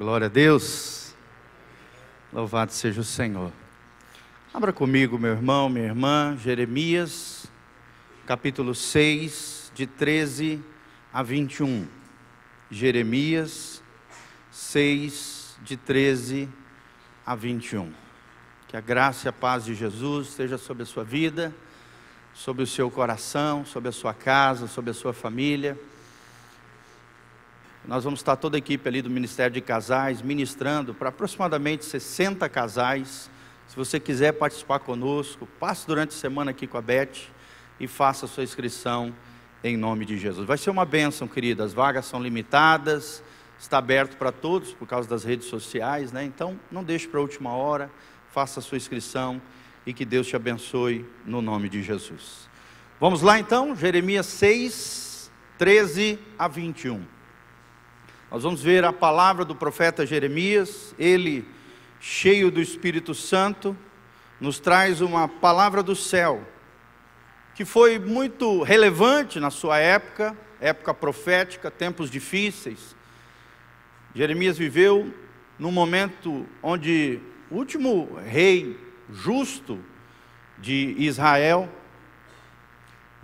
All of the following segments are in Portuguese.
Glória a Deus. Louvado seja o Senhor. Abra comigo, meu irmão, minha irmã, Jeremias, capítulo 6, de 13 a 21. Jeremias 6, de 13 a 21. Que a graça e a paz de Jesus esteja sobre a sua vida, sobre o seu coração, sobre a sua casa, sobre a sua família nós vamos estar toda a equipe ali do Ministério de Casais ministrando para aproximadamente 60 casais. Se você quiser participar conosco, passe durante a semana aqui com a Beth e faça a sua inscrição em nome de Jesus. Vai ser uma bênção, querida. As vagas são limitadas, está aberto para todos por causa das redes sociais, né? Então, não deixe para a última hora, faça a sua inscrição e que Deus te abençoe no nome de Jesus. Vamos lá então, Jeremias 6, 13 a 21. Nós vamos ver a palavra do profeta Jeremias, ele, cheio do Espírito Santo, nos traz uma palavra do céu, que foi muito relevante na sua época, época profética, tempos difíceis. Jeremias viveu num momento onde o último rei justo de Israel,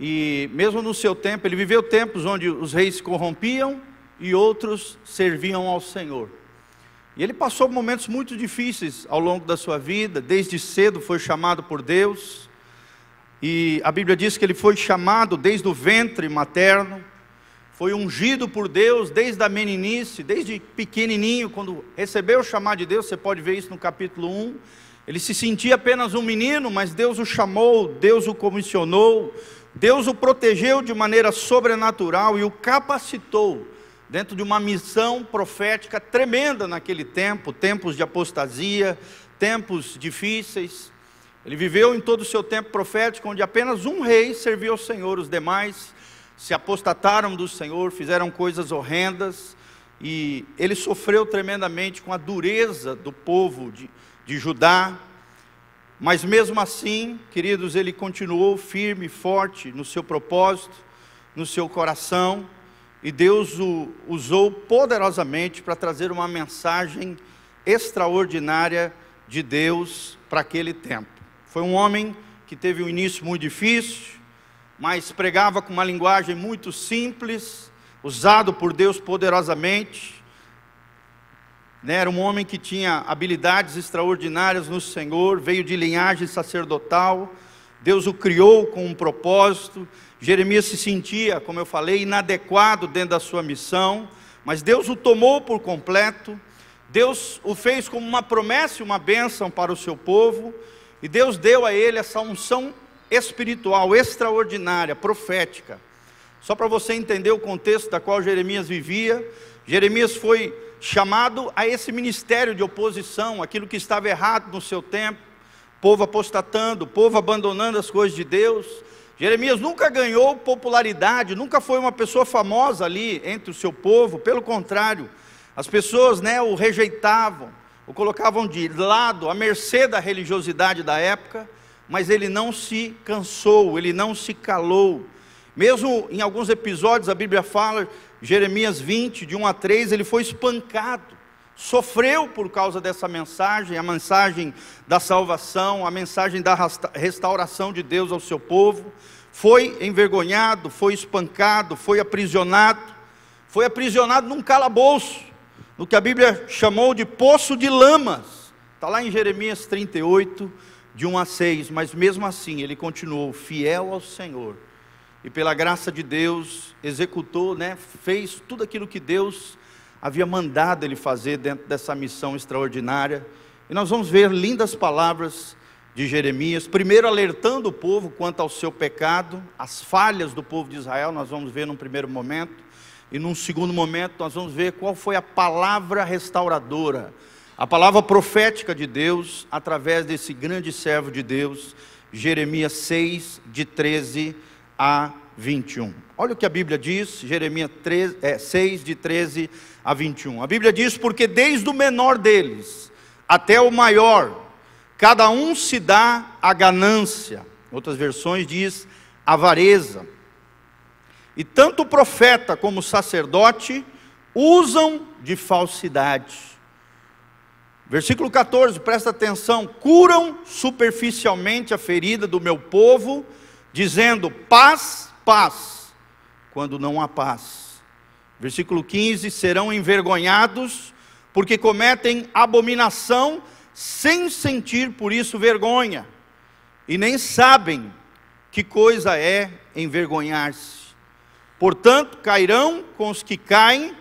e mesmo no seu tempo, ele viveu tempos onde os reis se corrompiam, e outros serviam ao Senhor. E ele passou momentos muito difíceis ao longo da sua vida, desde cedo foi chamado por Deus, e a Bíblia diz que ele foi chamado desde o ventre materno, foi ungido por Deus desde a meninice, desde pequenininho, quando recebeu o chamado de Deus, você pode ver isso no capítulo 1. Ele se sentia apenas um menino, mas Deus o chamou, Deus o comissionou, Deus o protegeu de maneira sobrenatural e o capacitou dentro de uma missão profética tremenda naquele tempo, tempos de apostasia, tempos difíceis. Ele viveu em todo o seu tempo profético, onde apenas um rei serviu ao Senhor, os demais se apostataram do Senhor, fizeram coisas horrendas, e ele sofreu tremendamente com a dureza do povo de, de Judá, mas mesmo assim, queridos, ele continuou firme forte no seu propósito, no seu coração, e Deus o usou poderosamente para trazer uma mensagem extraordinária de Deus para aquele tempo. Foi um homem que teve um início muito difícil, mas pregava com uma linguagem muito simples, usado por Deus poderosamente. Né, era um homem que tinha habilidades extraordinárias no Senhor, veio de linhagem sacerdotal, Deus o criou com um propósito, Jeremias se sentia, como eu falei, inadequado dentro da sua missão, mas Deus o tomou por completo, Deus o fez como uma promessa e uma bênção para o seu povo, e Deus deu a ele essa unção espiritual extraordinária, profética. Só para você entender o contexto da qual Jeremias vivia, Jeremias foi chamado a esse ministério de oposição, aquilo que estava errado no seu tempo, povo apostatando, povo abandonando as coisas de Deus, Jeremias nunca ganhou popularidade, nunca foi uma pessoa famosa ali entre o seu povo, pelo contrário, as pessoas né, o rejeitavam, o colocavam de lado, à mercê da religiosidade da época, mas ele não se cansou, ele não se calou. Mesmo em alguns episódios, a Bíblia fala, Jeremias 20, de 1 a 3, ele foi espancado, sofreu por causa dessa mensagem, a mensagem da salvação, a mensagem da restauração de Deus ao seu povo foi envergonhado, foi espancado, foi aprisionado, foi aprisionado num calabouço, no que a Bíblia chamou de poço de lamas. Está lá em Jeremias 38, de 1 a 6, mas mesmo assim ele continuou fiel ao Senhor. E pela graça de Deus, executou, né, fez tudo aquilo que Deus havia mandado ele fazer dentro dessa missão extraordinária. E nós vamos ver lindas palavras de Jeremias, primeiro alertando o povo quanto ao seu pecado, as falhas do povo de Israel, nós vamos ver num primeiro momento, e num segundo momento nós vamos ver qual foi a palavra restauradora, a palavra profética de Deus, através desse grande servo de Deus, Jeremias 6, de 13 a 21. Olha o que a Bíblia diz, Jeremias 3, é, 6, de 13 a 21. A Bíblia diz: Porque desde o menor deles até o maior, Cada um se dá a ganância. Outras versões diz avareza. E tanto o profeta como o sacerdote usam de falsidade. Versículo 14, presta atenção: curam superficialmente a ferida do meu povo, dizendo paz, paz, quando não há paz. Versículo 15: serão envergonhados, porque cometem abominação, sem sentir por isso vergonha, e nem sabem que coisa é envergonhar-se. Portanto, cairão com os que caem,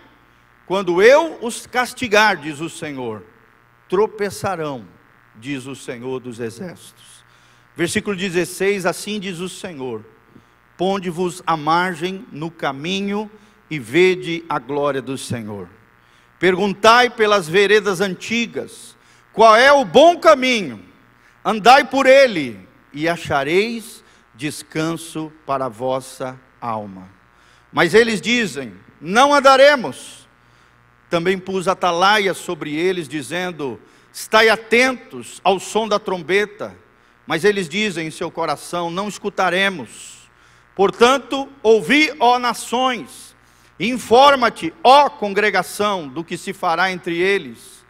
quando eu os castigar, diz o Senhor tropeçarão, diz o Senhor dos Exércitos. Versículo 16: Assim diz o Senhor: Ponde-vos à margem no caminho e vede a glória do Senhor. Perguntai pelas veredas antigas, qual é o bom caminho? Andai por ele e achareis descanso para a vossa alma. Mas eles dizem: Não andaremos também pus atalaia sobre eles, dizendo: Estai atentos ao som da trombeta. Mas eles dizem em seu coração: Não escutaremos. Portanto, ouvi, ó nações, informa-te, ó congregação, do que se fará entre eles.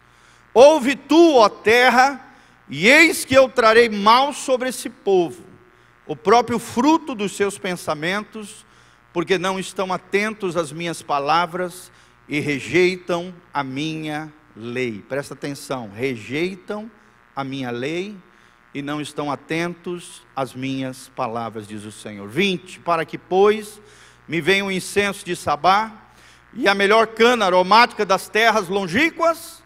Ouve tu, ó terra, e eis que eu trarei mal sobre esse povo, o próprio fruto dos seus pensamentos, porque não estão atentos às minhas palavras e rejeitam a minha lei. Presta atenção, rejeitam a minha lei e não estão atentos às minhas palavras, diz o Senhor. 20. Para que, pois, me venha o incenso de Sabá e a melhor cana aromática das terras longínquas,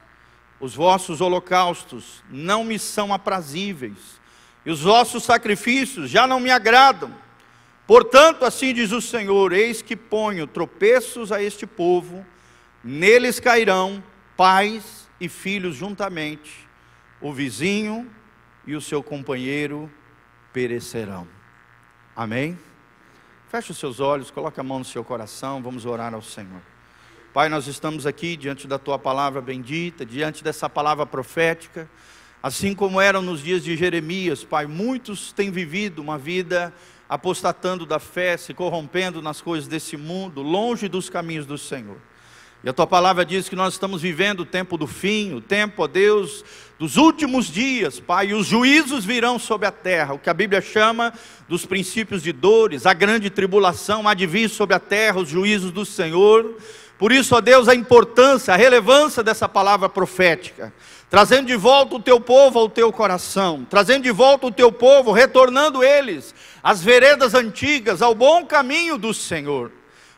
os vossos holocaustos não me são aprazíveis, e os vossos sacrifícios já não me agradam. Portanto, assim diz o Senhor: Eis que ponho tropeços a este povo, Neles cairão pais e filhos juntamente, o vizinho e o seu companheiro perecerão. Amém? Feche os seus olhos, coloque a mão no seu coração, vamos orar ao Senhor. Pai, nós estamos aqui diante da tua palavra bendita, diante dessa palavra profética, assim como eram nos dias de Jeremias, Pai, muitos têm vivido uma vida apostatando da fé, se corrompendo nas coisas desse mundo, longe dos caminhos do Senhor. E a tua palavra diz que nós estamos vivendo o tempo do fim, o tempo, ó Deus, dos últimos dias, Pai, e os juízos virão sobre a terra, o que a Bíblia chama dos princípios de dores, a grande tribulação há de vir sobre a terra, os juízos do Senhor. Por isso, ó Deus, a importância, a relevância dessa palavra profética, trazendo de volta o teu povo ao teu coração, trazendo de volta o teu povo, retornando eles às veredas antigas, ao bom caminho do Senhor.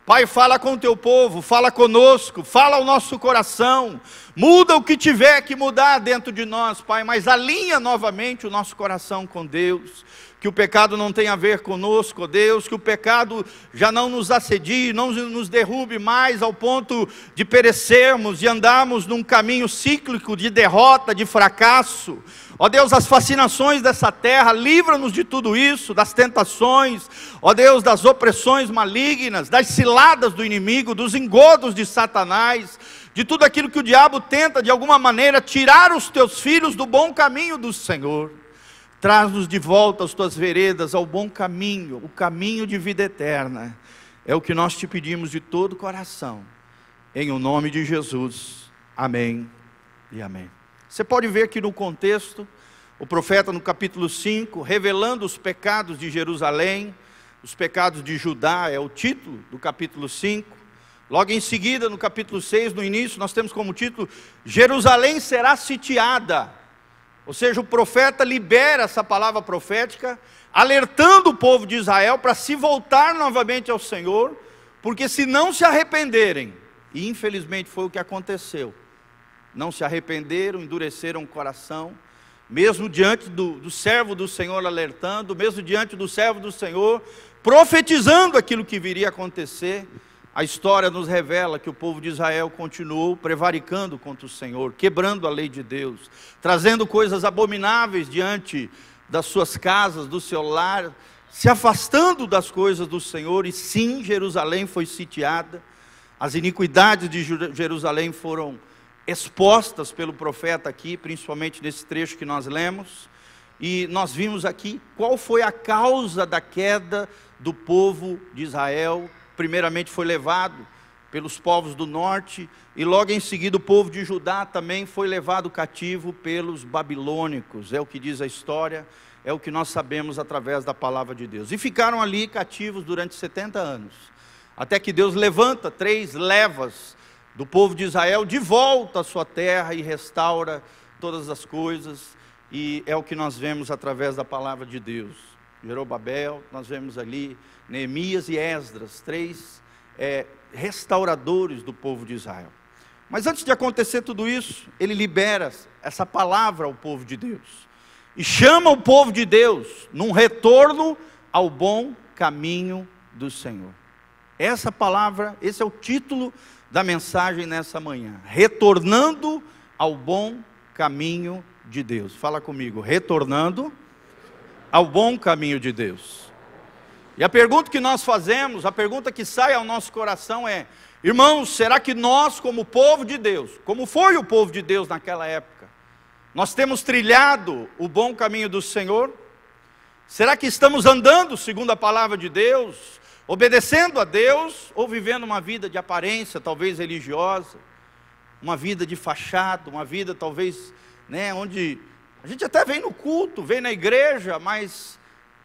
Pai, fala com o teu povo, fala conosco, fala ao nosso coração, muda o que tiver que mudar dentro de nós, Pai, mas alinha novamente o nosso coração com Deus, que o pecado não tenha a ver conosco, Deus, que o pecado já não nos assedie, não nos derrube mais ao ponto de perecermos e andarmos num caminho cíclico de derrota, de fracasso. Ó Deus, as fascinações dessa terra, livra-nos de tudo isso, das tentações, ó Deus, das opressões malignas, das ciladas do inimigo, dos engodos de Satanás, de tudo aquilo que o diabo tenta de alguma maneira tirar os teus filhos do bom caminho do Senhor. Traz-nos de volta às tuas veredas, ao bom caminho, o caminho de vida eterna. É o que nós te pedimos de todo o coração. Em o nome de Jesus. Amém e amém. Você pode ver que no contexto, o profeta no capítulo 5, revelando os pecados de Jerusalém, os pecados de Judá, é o título do capítulo 5. Logo em seguida, no capítulo 6, no início, nós temos como título: Jerusalém será sitiada. Ou seja, o profeta libera essa palavra profética, alertando o povo de Israel para se voltar novamente ao Senhor, porque se não se arrependerem, e infelizmente foi o que aconteceu, não se arrependeram, endureceram o coração, mesmo diante do, do servo do Senhor alertando, mesmo diante do servo do Senhor, profetizando aquilo que viria a acontecer, a história nos revela que o povo de Israel continuou prevaricando contra o Senhor, quebrando a lei de Deus, trazendo coisas abomináveis diante das suas casas, do seu lar, se afastando das coisas do Senhor, e sim, Jerusalém foi sitiada, as iniquidades de Jerusalém foram expostas pelo profeta aqui, principalmente nesse trecho que nós lemos, e nós vimos aqui qual foi a causa da queda do povo de Israel. Primeiramente foi levado pelos povos do norte, e logo em seguida o povo de Judá também foi levado cativo pelos babilônicos, é o que diz a história, é o que nós sabemos através da palavra de Deus. E ficaram ali cativos durante 70 anos, até que Deus levanta três levas do povo de Israel de volta à sua terra e restaura todas as coisas, e é o que nós vemos através da palavra de Deus. Jerobabel, nós vemos ali Neemias e Esdras, três é, restauradores do povo de Israel. Mas antes de acontecer tudo isso, ele libera essa palavra ao povo de Deus e chama o povo de Deus num retorno ao bom caminho do Senhor. Essa palavra, esse é o título da mensagem nessa manhã. Retornando ao bom caminho de Deus. Fala comigo, retornando ao bom caminho de Deus. E a pergunta que nós fazemos, a pergunta que sai ao nosso coração é: irmãos, será que nós, como povo de Deus, como foi o povo de Deus naquela época, nós temos trilhado o bom caminho do Senhor? Será que estamos andando segundo a palavra de Deus, obedecendo a Deus, ou vivendo uma vida de aparência, talvez religiosa, uma vida de fachada, uma vida talvez, né, onde a gente até vem no culto, vem na igreja, mas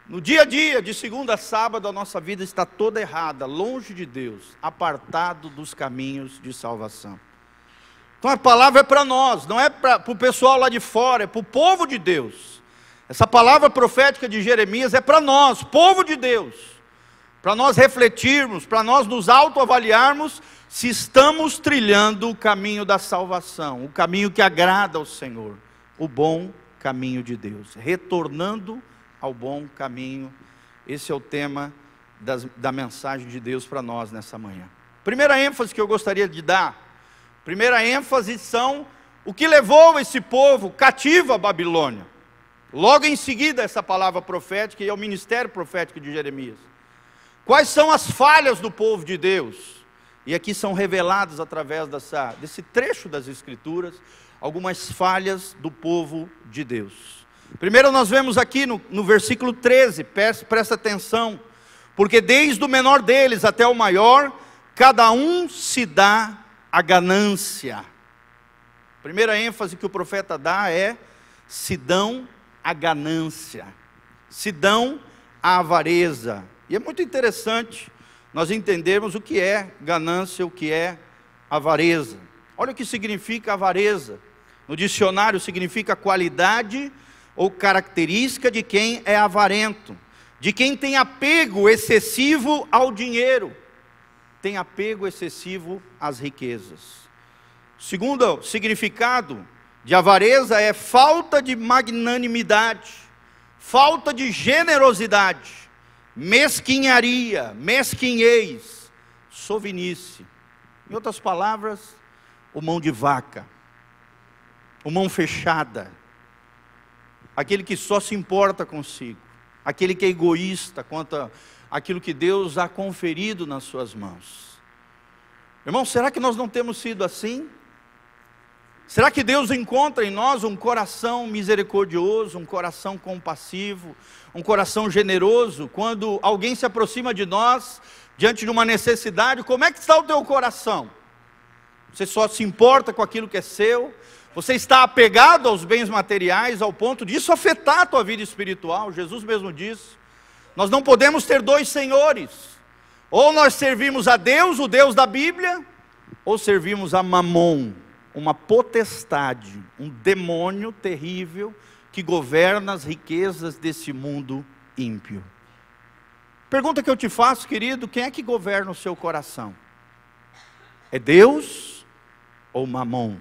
no dia a dia, de segunda a sábado, a nossa vida está toda errada, longe de Deus, apartado dos caminhos de salvação. Então a palavra é para nós, não é para o pessoal lá de fora, é para o povo de Deus. Essa palavra profética de Jeremias é para nós, povo de Deus, para nós refletirmos, para nós nos autoavaliarmos se estamos trilhando o caminho da salvação, o caminho que agrada ao Senhor, o bom caminho de Deus, retornando ao bom caminho. Esse é o tema das, da mensagem de Deus para nós nessa manhã. Primeira ênfase que eu gostaria de dar, primeira ênfase são o que levou esse povo cativo à Babilônia. Logo em seguida, essa palavra profética e é o ministério profético de Jeremias. Quais são as falhas do povo de Deus? E aqui são reveladas através dessa, desse trecho das Escrituras algumas falhas do povo de Deus. Primeiro, nós vemos aqui no, no versículo 13, presta, atenção, porque desde o menor deles até o maior, cada um se dá a ganância. Primeira ênfase que o profeta dá é: se dão a ganância, se dão a avareza. E é muito interessante nós entendermos o que é ganância, o que é avareza. Olha o que significa avareza. No dicionário significa qualidade ou característica de quem é avarento, de quem tem apego excessivo ao dinheiro, tem apego excessivo às riquezas. Segundo significado de avareza é falta de magnanimidade, falta de generosidade, mesquinharia, mesquinhez, sovinice. Em outras palavras, o mão de vaca, o mão fechada, aquele que só se importa consigo, aquele que é egoísta quanto àquilo que Deus há conferido nas suas mãos. Irmão, será que nós não temos sido assim? Será que Deus encontra em nós um coração misericordioso, um coração compassivo, um coração generoso? Quando alguém se aproxima de nós diante de uma necessidade, como é que está o teu coração? Você só se importa com aquilo que é seu? Você está apegado aos bens materiais ao ponto de isso afetar a tua vida espiritual. Jesus mesmo disse: Nós não podemos ter dois senhores. Ou nós servimos a Deus, o Deus da Bíblia, ou servimos a Mamon, uma potestade, um demônio terrível que governa as riquezas desse mundo ímpio. Pergunta que eu te faço, querido: quem é que governa o seu coração? É Deus ou Mamon?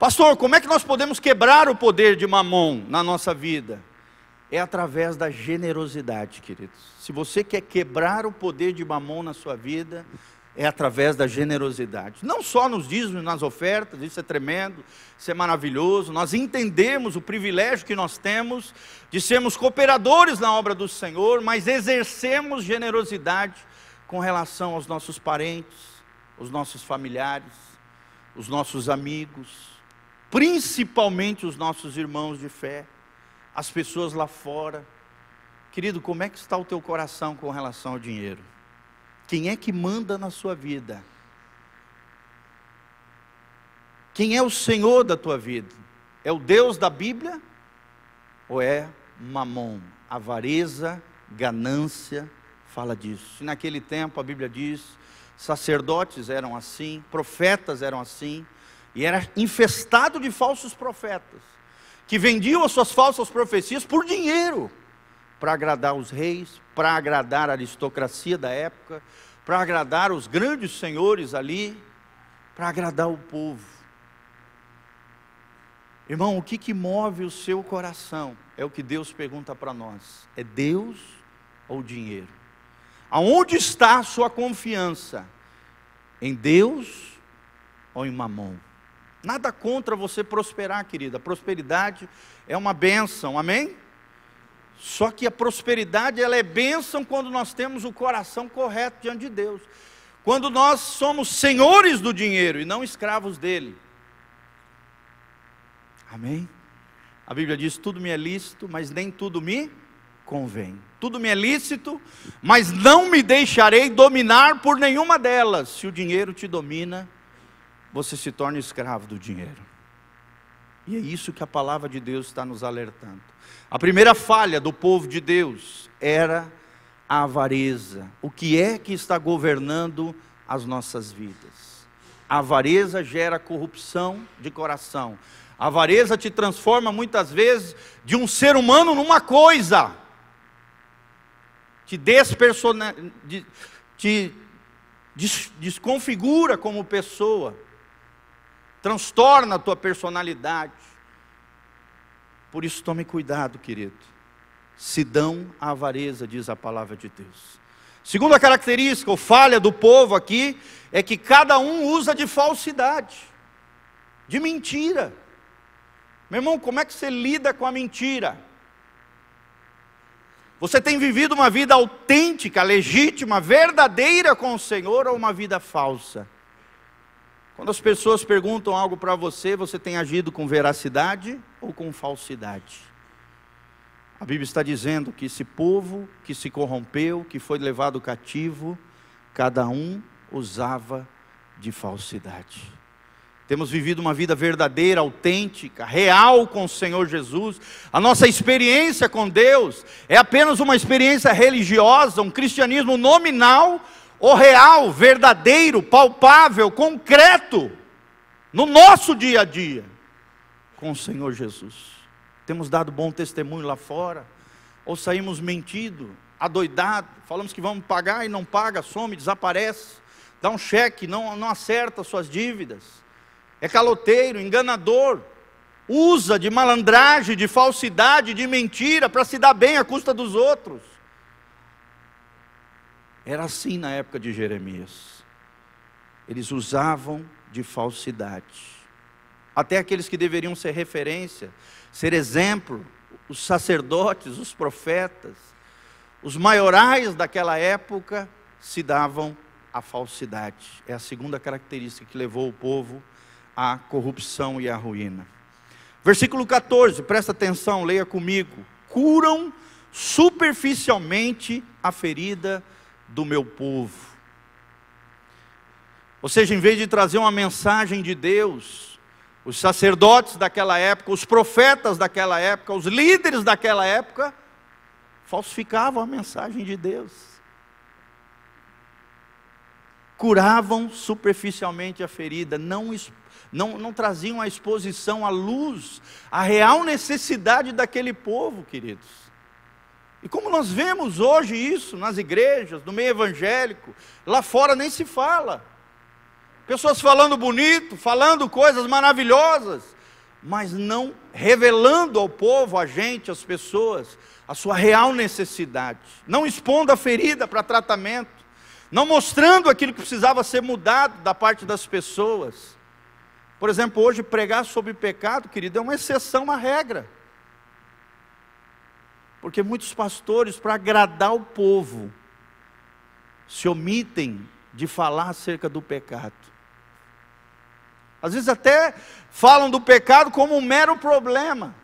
Pastor, como é que nós podemos quebrar o poder de mamon na nossa vida? É através da generosidade, queridos. Se você quer quebrar o poder de mamon na sua vida, é através da generosidade. Não só nos dízimos, nas ofertas, isso é tremendo, isso é maravilhoso. Nós entendemos o privilégio que nós temos de sermos cooperadores na obra do Senhor, mas exercemos generosidade com relação aos nossos parentes, os nossos familiares, os nossos amigos, principalmente os nossos irmãos de fé, as pessoas lá fora. Querido, como é que está o teu coração com relação ao dinheiro? Quem é que manda na sua vida? Quem é o Senhor da tua vida? É o Deus da Bíblia? Ou é mamon, avareza, ganância? Fala disso. E naquele tempo a Bíblia diz: sacerdotes eram assim, profetas eram assim, e era infestado de falsos profetas, que vendiam as suas falsas profecias por dinheiro, para agradar os reis, para agradar a aristocracia da época, para agradar os grandes senhores ali, para agradar o povo. Irmão, o que, que move o seu coração? É o que Deus pergunta para nós: é Deus ou dinheiro? Aonde está a sua confiança? Em Deus ou em mamão? Nada contra você prosperar, querida. Prosperidade é uma bênção, amém? Só que a prosperidade ela é bênção quando nós temos o coração correto diante de Deus. Quando nós somos senhores do dinheiro e não escravos dele. Amém? A Bíblia diz: tudo me é lícito, mas nem tudo me convém. Tudo me é lícito, mas não me deixarei dominar por nenhuma delas. Se o dinheiro te domina, você se torna escravo do dinheiro. E é isso que a palavra de Deus está nos alertando. A primeira falha do povo de Deus era a avareza. O que é que está governando as nossas vidas? A avareza gera corrupção de coração. A avareza te transforma muitas vezes de um ser humano numa coisa. Te despersona, te desconfigura como pessoa. Transtorna a tua personalidade. Por isso tome cuidado, querido. Se dão a avareza, diz a palavra de Deus. Segunda característica, ou falha do povo aqui, é que cada um usa de falsidade, de mentira. Meu irmão, como é que você lida com a mentira? Você tem vivido uma vida autêntica, legítima, verdadeira com o Senhor ou uma vida falsa? Quando as pessoas perguntam algo para você, você tem agido com veracidade ou com falsidade? A Bíblia está dizendo que esse povo que se corrompeu, que foi levado cativo, cada um usava de falsidade. Temos vivido uma vida verdadeira, autêntica, real com o Senhor Jesus. A nossa experiência com Deus é apenas uma experiência religiosa, um cristianismo nominal ou real, verdadeiro, palpável, concreto, no nosso dia a dia com o Senhor Jesus. Temos dado bom testemunho lá fora, ou saímos mentindo, adoidado, falamos que vamos pagar e não paga, some, desaparece, dá um cheque, não, não acerta suas dívidas é caloteiro, enganador, usa de malandragem, de falsidade, de mentira para se dar bem à custa dos outros. Era assim na época de Jeremias. Eles usavam de falsidade. Até aqueles que deveriam ser referência, ser exemplo, os sacerdotes, os profetas, os maiorais daquela época se davam à falsidade. É a segunda característica que levou o povo a corrupção e a ruína. Versículo 14, presta atenção, leia comigo. Curam superficialmente a ferida do meu povo. Ou seja, em vez de trazer uma mensagem de Deus, os sacerdotes daquela época, os profetas daquela época, os líderes daquela época, falsificavam a mensagem de Deus. Curavam superficialmente a ferida, não não, não traziam a exposição à luz, a real necessidade daquele povo, queridos. E como nós vemos hoje isso nas igrejas, no meio evangélico, lá fora nem se fala. Pessoas falando bonito, falando coisas maravilhosas, mas não revelando ao povo, a gente, às pessoas, a sua real necessidade, não expondo a ferida para tratamento, não mostrando aquilo que precisava ser mudado da parte das pessoas. Por exemplo, hoje pregar sobre pecado, querido, é uma exceção à regra. Porque muitos pastores, para agradar o povo, se omitem de falar acerca do pecado. Às vezes até falam do pecado como um mero problema.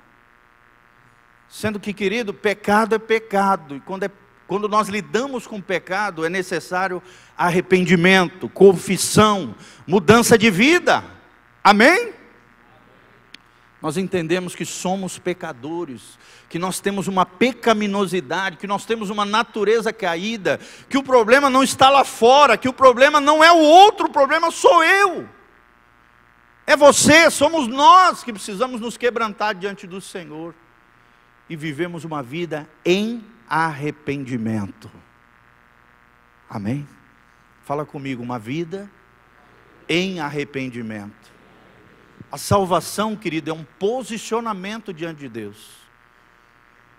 Sendo que, querido, pecado é pecado. E quando é quando nós lidamos com pecado, é necessário arrependimento, confissão, mudança de vida. Amém? Nós entendemos que somos pecadores, que nós temos uma pecaminosidade, que nós temos uma natureza caída, que o problema não está lá fora, que o problema não é o outro, o problema sou eu. É você, somos nós que precisamos nos quebrantar diante do Senhor e vivemos uma vida em arrependimento. Amém? Fala comigo, uma vida em arrependimento. A salvação, querido, é um posicionamento diante de Deus.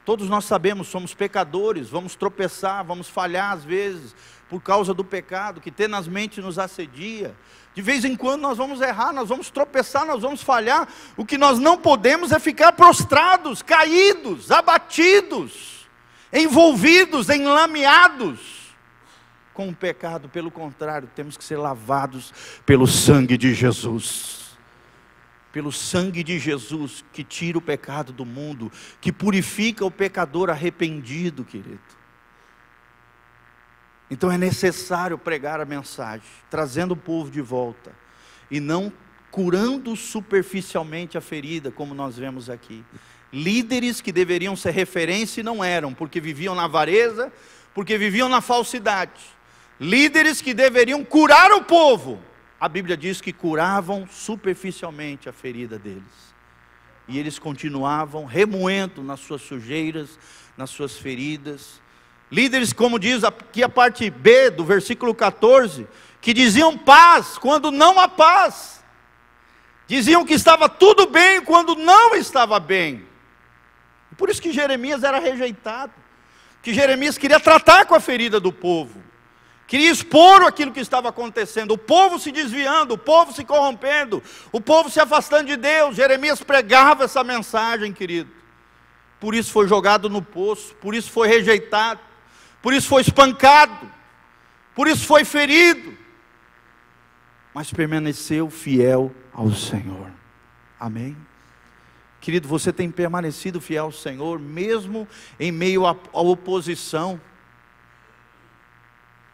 Todos nós sabemos, somos pecadores, vamos tropeçar, vamos falhar às vezes, por causa do pecado que tenazmente nos assedia. De vez em quando nós vamos errar, nós vamos tropeçar, nós vamos falhar. O que nós não podemos é ficar prostrados, caídos, abatidos, envolvidos, enlameados com o pecado. Pelo contrário, temos que ser lavados pelo sangue de Jesus pelo sangue de Jesus que tira o pecado do mundo, que purifica o pecador arrependido, querido. Então é necessário pregar a mensagem, trazendo o povo de volta, e não curando superficialmente a ferida, como nós vemos aqui. Líderes que deveriam ser referência e não eram, porque viviam na avareza, porque viviam na falsidade. Líderes que deveriam curar o povo, a Bíblia diz que curavam superficialmente a ferida deles. E eles continuavam remoendo nas suas sujeiras, nas suas feridas. Líderes, como diz aqui a parte B do versículo 14, que diziam paz quando não há paz. Diziam que estava tudo bem quando não estava bem. Por isso que Jeremias era rejeitado. Que Jeremias queria tratar com a ferida do povo queria expor aquilo que estava acontecendo, o povo se desviando, o povo se corrompendo, o povo se afastando de Deus. Jeremias pregava essa mensagem, querido. Por isso foi jogado no poço, por isso foi rejeitado, por isso foi espancado, por isso foi ferido, mas permaneceu fiel ao Senhor. Amém? Querido, você tem permanecido fiel ao Senhor, mesmo em meio à oposição.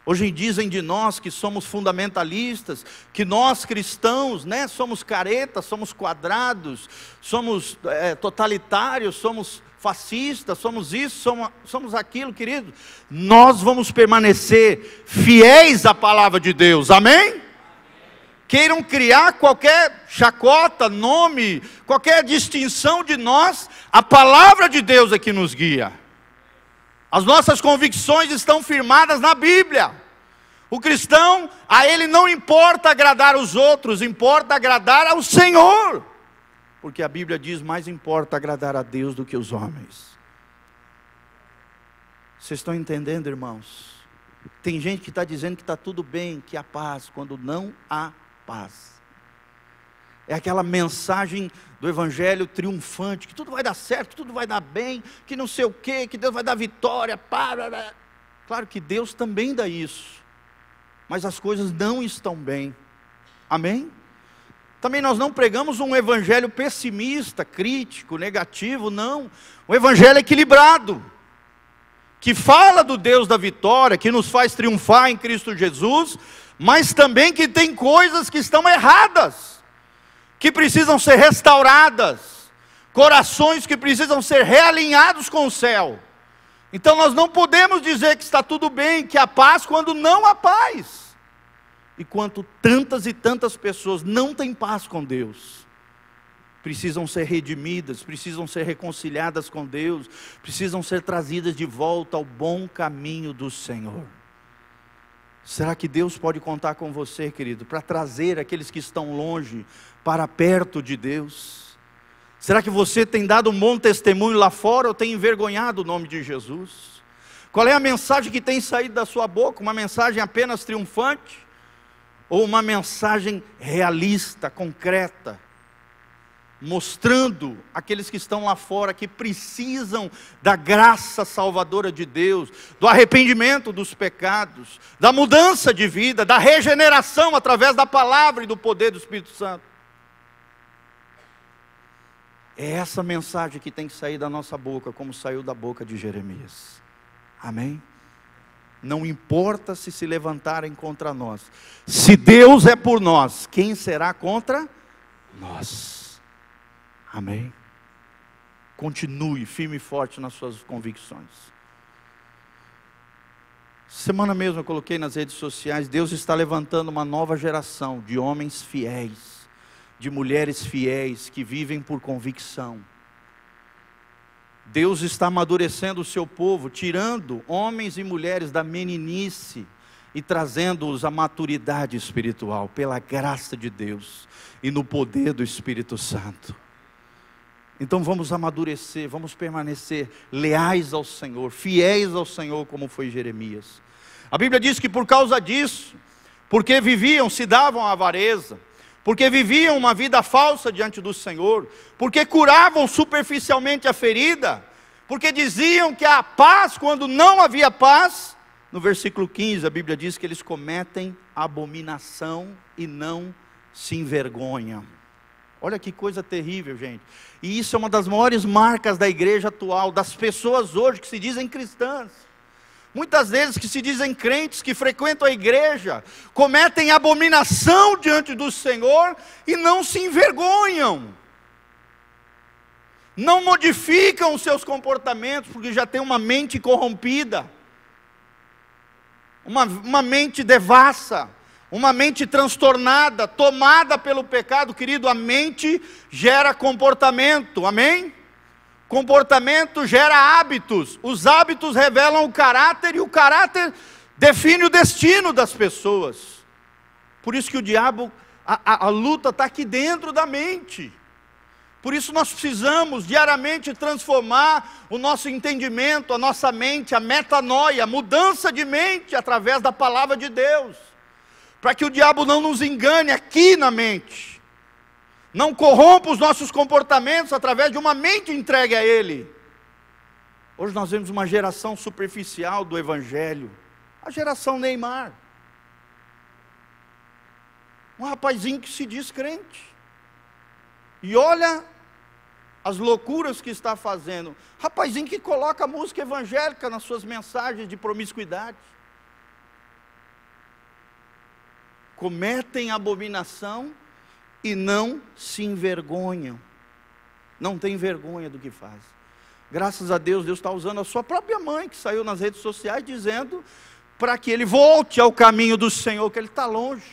Hoje dizem de nós que somos fundamentalistas, que nós cristãos, né, somos caretas, somos quadrados, somos é, totalitários, somos fascistas, somos isso, somos, somos aquilo, querido. Nós vamos permanecer fiéis à palavra de Deus, amém? Queiram criar qualquer chacota, nome, qualquer distinção de nós, a palavra de Deus é que nos guia. As nossas convicções estão firmadas na Bíblia. O cristão, a ele não importa agradar os outros, importa agradar ao Senhor. Porque a Bíblia diz: mais importa agradar a Deus do que os homens. Vocês estão entendendo, irmãos? Tem gente que está dizendo que está tudo bem, que há paz, quando não há paz. É aquela mensagem do Evangelho triunfante, que tudo vai dar certo, tudo vai dar bem, que não sei o quê, que Deus vai dar vitória. Para. Claro que Deus também dá isso, mas as coisas não estão bem. Amém? Também nós não pregamos um evangelho pessimista, crítico, negativo, não. Um evangelho equilibrado, que fala do Deus da vitória, que nos faz triunfar em Cristo Jesus, mas também que tem coisas que estão erradas que precisam ser restauradas, corações que precisam ser realinhados com o céu. Então nós não podemos dizer que está tudo bem, que há paz, quando não há paz. E quanto tantas e tantas pessoas não têm paz com Deus, precisam ser redimidas, precisam ser reconciliadas com Deus, precisam ser trazidas de volta ao bom caminho do Senhor. Será que Deus pode contar com você, querido, para trazer aqueles que estão longe para perto de Deus? Será que você tem dado um bom testemunho lá fora ou tem envergonhado o nome de Jesus? Qual é a mensagem que tem saído da sua boca? Uma mensagem apenas triunfante? Ou uma mensagem realista, concreta? mostrando aqueles que estão lá fora que precisam da graça salvadora de Deus, do arrependimento dos pecados, da mudança de vida, da regeneração através da palavra e do poder do Espírito Santo. É essa mensagem que tem que sair da nossa boca, como saiu da boca de Jeremias. Amém? não importa se se levantarem contra nós. Se Deus é por nós, quem será contra nós? Amém. Continue firme e forte nas suas convicções. Semana mesmo eu coloquei nas redes sociais: Deus está levantando uma nova geração de homens fiéis, de mulheres fiéis que vivem por convicção Deus está amadurecendo o seu povo, tirando homens e mulheres da meninice e trazendo-os à maturidade espiritual, pela graça de Deus e no poder do Espírito Santo. Então vamos amadurecer, vamos permanecer leais ao Senhor, fiéis ao Senhor, como foi Jeremias. A Bíblia diz que por causa disso, porque viviam, se davam à avareza, porque viviam uma vida falsa diante do Senhor, porque curavam superficialmente a ferida, porque diziam que há paz quando não havia paz. No versículo 15, a Bíblia diz que eles cometem abominação e não se envergonham. Olha que coisa terrível, gente. E isso é uma das maiores marcas da igreja atual, das pessoas hoje que se dizem cristãs. Muitas vezes que se dizem crentes, que frequentam a igreja, cometem abominação diante do Senhor e não se envergonham. Não modificam os seus comportamentos, porque já tem uma mente corrompida, uma, uma mente devassa, uma mente transtornada, tomada pelo pecado, querido. A mente gera comportamento, amém? Comportamento gera hábitos, os hábitos revelam o caráter e o caráter define o destino das pessoas. Por isso que o diabo, a, a, a luta está aqui dentro da mente. Por isso nós precisamos diariamente transformar o nosso entendimento, a nossa mente, a metanoia, a mudança de mente através da palavra de Deus, para que o diabo não nos engane aqui na mente não corrompa os nossos comportamentos através de uma mente entregue a Ele. Hoje nós vemos uma geração superficial do Evangelho, a geração Neymar. Um rapazinho que se diz crente. E olha as loucuras que está fazendo. Rapazinho que coloca música evangélica nas suas mensagens de promiscuidade. Cometem abominação e não se envergonham. Não tem vergonha do que faz. Graças a Deus, Deus está usando a sua própria mãe, que saiu nas redes sociais dizendo para que ele volte ao caminho do Senhor, que ele está longe.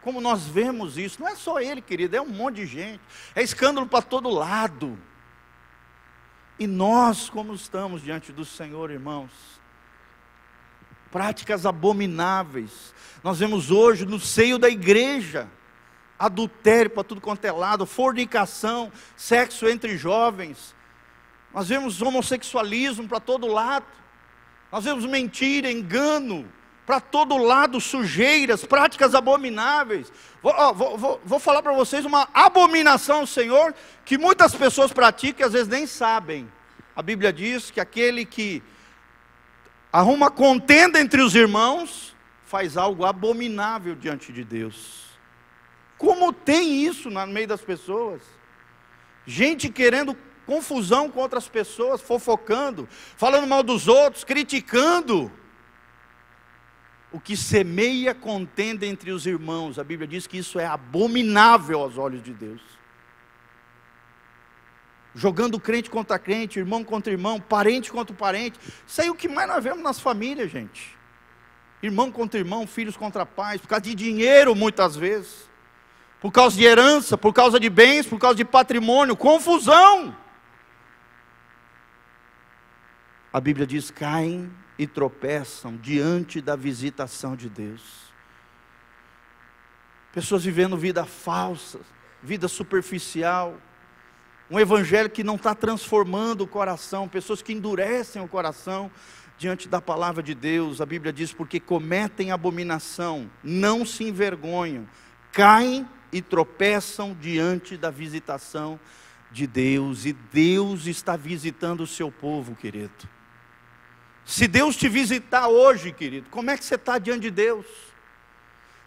Como nós vemos isso, não é só ele, querido, é um monte de gente, é escândalo para todo lado. E nós, como estamos diante do Senhor, irmãos, práticas abomináveis. Nós vemos hoje no seio da igreja adultério para tudo quanto é lado, fornicação, sexo entre jovens. Nós vemos homossexualismo para todo lado. Nós vemos mentira, engano para todo lado, sujeiras, práticas abomináveis. Vou, ó, vou, vou, vou falar para vocês uma abominação, Senhor, que muitas pessoas praticam e às vezes nem sabem. A Bíblia diz que aquele que arruma contenda entre os irmãos, faz algo abominável diante de Deus. Como tem isso no meio das pessoas? Gente querendo confusão com outras pessoas, fofocando, falando mal dos outros, criticando. O que semeia contenda entre os irmãos, a Bíblia diz que isso é abominável aos olhos de Deus jogando crente contra crente, irmão contra irmão, parente contra parente. Isso aí é o que mais nós vemos nas famílias, gente. Irmão contra irmão, filhos contra pais, por causa de dinheiro muitas vezes, por causa de herança, por causa de bens, por causa de patrimônio, confusão. A Bíblia diz: caem e tropeçam diante da visitação de Deus. Pessoas vivendo vida falsa, vida superficial, um evangelho que não está transformando o coração, pessoas que endurecem o coração diante da palavra de Deus. A Bíblia diz: porque cometem abominação, não se envergonham, caem e tropeçam diante da visitação de Deus, e Deus está visitando o seu povo, querido. Se Deus te visitar hoje, querido, como é que você está diante de Deus?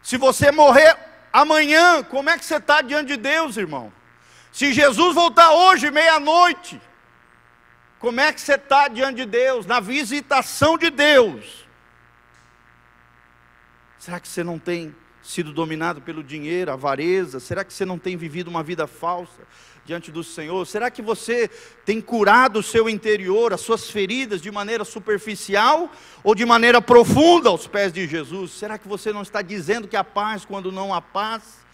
Se você morrer amanhã, como é que você está diante de Deus, irmão? Se Jesus voltar hoje, meia-noite, Como é que você está diante de Deus, na visitação de Deus? Será que você não tem sido dominado pelo dinheiro, avareza? Será que você não tem vivido uma vida falsa diante do Senhor? Será que você tem curado o seu interior, as suas feridas de maneira superficial ou de maneira profunda aos pés de Jesus? Será que você não está dizendo que há paz quando não há paz?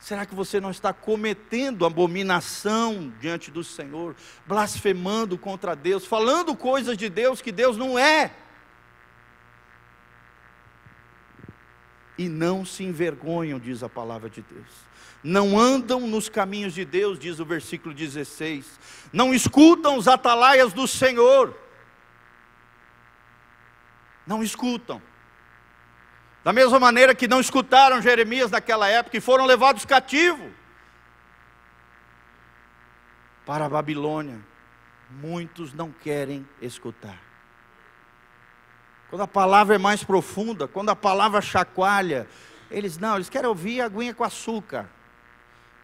Será que você não está cometendo abominação diante do Senhor, blasfemando contra Deus, falando coisas de Deus que Deus não é? E não se envergonham, diz a palavra de Deus. Não andam nos caminhos de Deus, diz o versículo 16. Não escutam os atalaias do Senhor. Não escutam. Da mesma maneira que não escutaram Jeremias naquela época e foram levados cativos para a Babilônia, muitos não querem escutar. Quando a palavra é mais profunda, quando a palavra chacoalha, eles não, eles querem ouvir a aguinha com açúcar.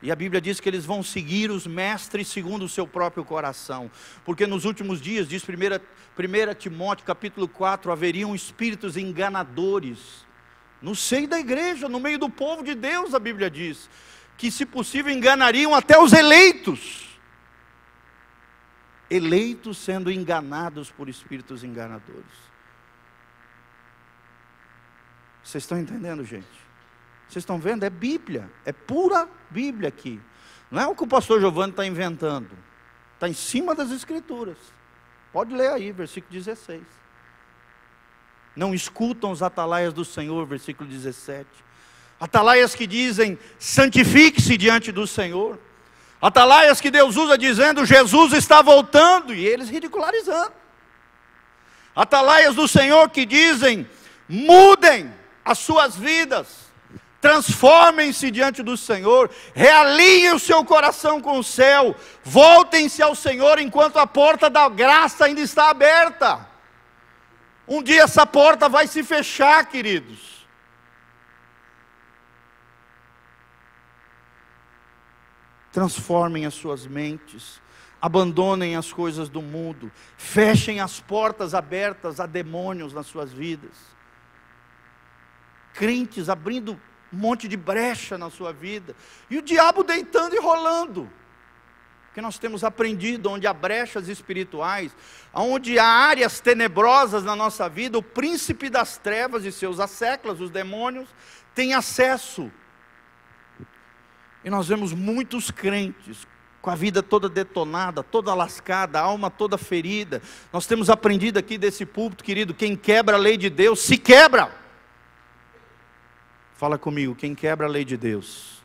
E a Bíblia diz que eles vão seguir os mestres segundo o seu próprio coração. Porque nos últimos dias, diz 1, 1 Timóteo capítulo 4, haveriam espíritos enganadores no seio da igreja, no meio do povo de Deus, a Bíblia diz, que se possível enganariam até os eleitos. Eleitos sendo enganados por espíritos enganadores. Vocês estão entendendo, gente? Vocês estão vendo? É Bíblia, é pura Bíblia aqui. Não é o que o pastor Giovanni está inventando. Está em cima das Escrituras. Pode ler aí, versículo 16 não escutam os atalaias do Senhor, versículo 17. Atalaias que dizem: santifique-se diante do Senhor. Atalaias que Deus usa dizendo: Jesus está voltando, e eles ridicularizando. Atalaias do Senhor que dizem: mudem as suas vidas, transformem-se diante do Senhor, realinhem o seu coração com o céu, voltem-se ao Senhor enquanto a porta da graça ainda está aberta. Um dia essa porta vai se fechar, queridos. Transformem as suas mentes, abandonem as coisas do mundo, fechem as portas abertas a demônios nas suas vidas. Crentes abrindo um monte de brecha na sua vida, e o diabo deitando e rolando que nós temos aprendido, onde há brechas espirituais, onde há áreas tenebrosas na nossa vida, o príncipe das trevas e seus asseclas, os demônios, tem acesso. E nós vemos muitos crentes com a vida toda detonada, toda lascada, a alma toda ferida. Nós temos aprendido aqui desse púlpito, querido, quem quebra a lei de Deus se quebra. Fala comigo, quem quebra a lei de Deus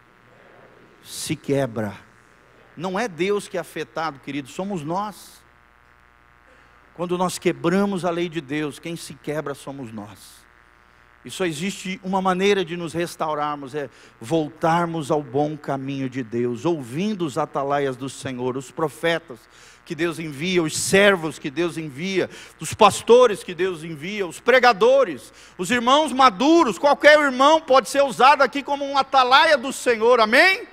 se quebra. Não é Deus que é afetado, querido, somos nós. Quando nós quebramos a lei de Deus, quem se quebra somos nós. E só existe uma maneira de nos restaurarmos, é voltarmos ao bom caminho de Deus, ouvindo os atalaias do Senhor, os profetas que Deus envia, os servos que Deus envia, os pastores que Deus envia, os pregadores, os irmãos maduros, qualquer irmão pode ser usado aqui como um atalaia do Senhor, amém?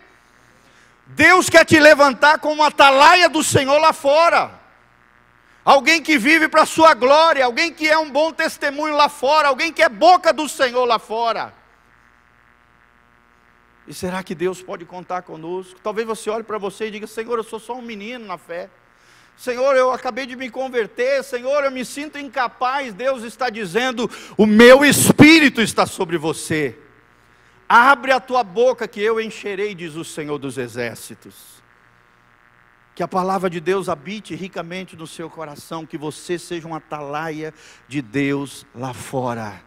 Deus quer te levantar como uma atalaia do Senhor lá fora. Alguém que vive para a sua glória, alguém que é um bom testemunho lá fora, alguém que é boca do Senhor lá fora. E será que Deus pode contar conosco? Talvez você olhe para você e diga: Senhor, eu sou só um menino na fé. Senhor, eu acabei de me converter. Senhor, eu me sinto incapaz. Deus está dizendo: O meu espírito está sobre você. Abre a tua boca que eu encherei, diz o Senhor dos Exércitos. Que a palavra de Deus habite ricamente no seu coração, que você seja uma atalaia de Deus lá fora.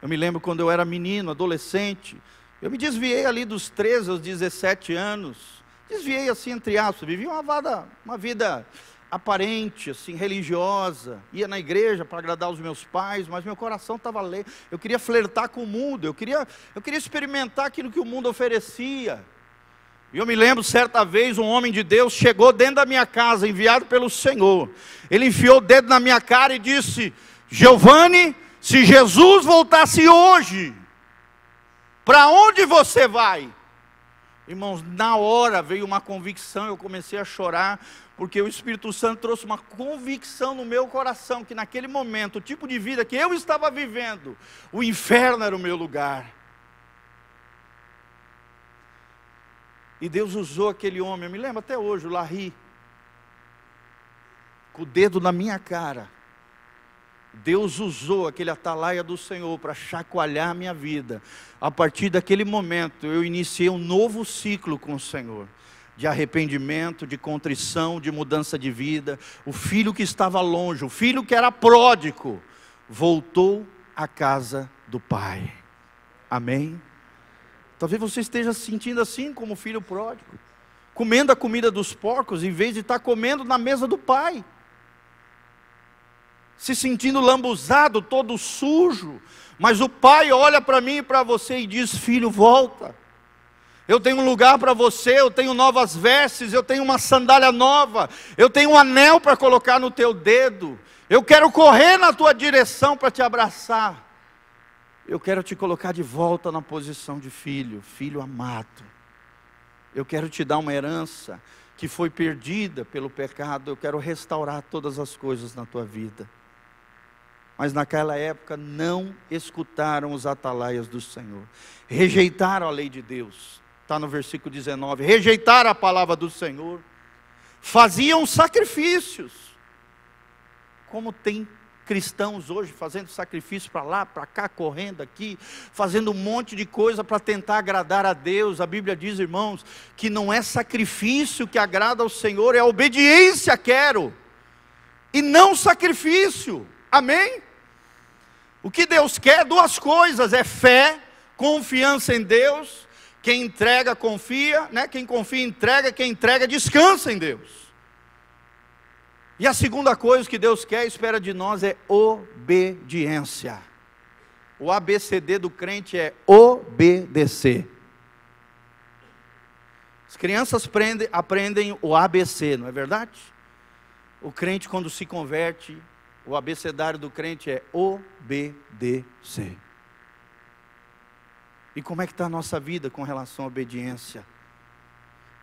Eu me lembro quando eu era menino, adolescente, eu me desviei ali dos 13 aos 17 anos, desviei assim entre aspas, vivi uma, vada, uma vida aparente, assim, religiosa, ia na igreja para agradar os meus pais, mas meu coração estava lento. Eu queria flertar com o mundo, eu queria, eu queria experimentar aquilo que o mundo oferecia. E eu me lembro, certa vez, um homem de Deus chegou dentro da minha casa, enviado pelo Senhor. Ele enfiou o dedo na minha cara e disse: Giovanni, se Jesus voltasse hoje, para onde você vai? Irmãos, na hora veio uma convicção, eu comecei a chorar, porque o Espírito Santo trouxe uma convicção no meu coração que naquele momento, o tipo de vida que eu estava vivendo, o inferno era o meu lugar. E Deus usou aquele homem, eu me lembro até hoje, o Larry, com o dedo na minha cara. Deus usou aquele atalaia do Senhor para chacoalhar a minha vida. A partir daquele momento, eu iniciei um novo ciclo com o Senhor de arrependimento, de contrição, de mudança de vida. O filho que estava longe, o filho que era pródigo, voltou à casa do pai. Amém? Talvez você esteja se sentindo assim como filho pródigo, comendo a comida dos porcos em vez de estar comendo na mesa do pai se sentindo lambuzado, todo sujo, mas o pai olha para mim e para você e diz: Filho, volta. Eu tenho um lugar para você, eu tenho novas vestes, eu tenho uma sandália nova, eu tenho um anel para colocar no teu dedo, eu quero correr na tua direção para te abraçar. Eu quero te colocar de volta na posição de filho, filho amado. Eu quero te dar uma herança que foi perdida pelo pecado, eu quero restaurar todas as coisas na tua vida mas naquela época não escutaram os atalaias do Senhor, rejeitaram a lei de Deus, está no versículo 19: rejeitaram a palavra do Senhor, faziam sacrifícios, como tem cristãos hoje fazendo sacrifício para lá, para cá, correndo aqui, fazendo um monte de coisa para tentar agradar a Deus. A Bíblia diz, irmãos, que não é sacrifício que agrada ao Senhor, é obediência quero, e não sacrifício. Amém? O que Deus quer duas coisas: é fé, confiança em Deus. Quem entrega, confia, né? Quem confia, entrega. Quem entrega, descansa em Deus. E a segunda coisa que Deus quer, espera de nós, é obediência. O ABCD do crente é obedecer. As crianças aprendem, aprendem o ABC, não é verdade? O crente, quando se converte, o abecedário do crente é obedecer. E como é que está a nossa vida com relação à obediência?